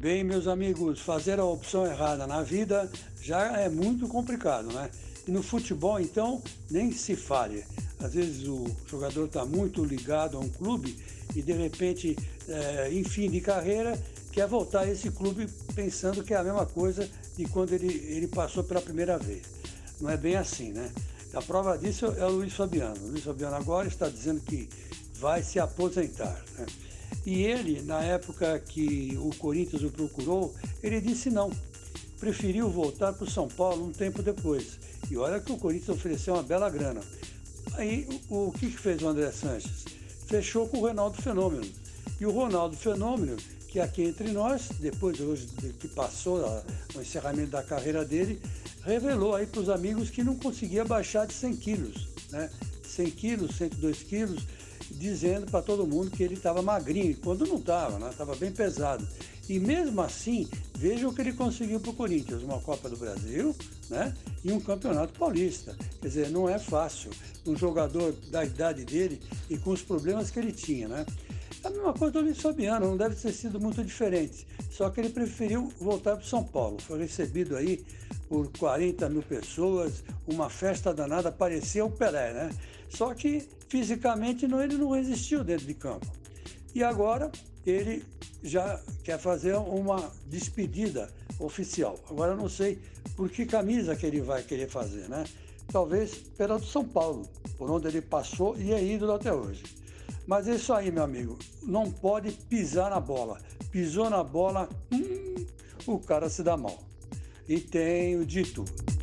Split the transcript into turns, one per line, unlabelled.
Bem, meus amigos, fazer a opção errada na vida já é muito complicado, né? E no futebol, então, nem se fale. Às vezes o jogador está muito ligado a um clube e de repente, é, em fim de carreira, quer voltar a esse clube pensando que é a mesma coisa de quando ele, ele passou pela primeira vez. Não é bem assim, né? A prova disso é o Luiz Fabiano. O Luiz Fabiano agora está dizendo que vai se aposentar. Né? E ele, na época que o Corinthians o procurou, ele disse não. Preferiu voltar para o São Paulo um tempo depois. E olha que o Corinthians ofereceu uma bela grana. Aí o, o que, que fez o André Sanches? Fechou com o Ronaldo Fenômeno. E o Ronaldo Fenômeno, que aqui entre nós, depois hoje que passou a, o encerramento da carreira dele, revelou aí para os amigos que não conseguia baixar de 100 quilos, né? 100 quilos, 102 quilos, dizendo para todo mundo que ele estava magrinho, quando não estava, né? Estava bem pesado. E mesmo assim, veja o que ele conseguiu para o Corinthians, uma Copa do Brasil, né? E um Campeonato Paulista. Quer dizer, não é fácil um jogador da idade dele e com os problemas que ele tinha, né? A mesma coisa do Luiz Fabiano, não deve ter sido muito diferente. Só que ele preferiu voltar para São Paulo. Foi recebido aí por 40 mil pessoas, uma festa danada, parecia o Pelé, né? Só que fisicamente não, ele não resistiu dentro de campo. E agora ele já quer fazer uma despedida oficial. Agora não sei por que camisa que ele vai querer fazer, né? Talvez pela do São Paulo, por onde ele passou e é ídolo até hoje. Mas é isso aí, meu amigo. Não pode pisar na bola. Pisou na bola, hum, o cara se dá mal. E tenho de tudo.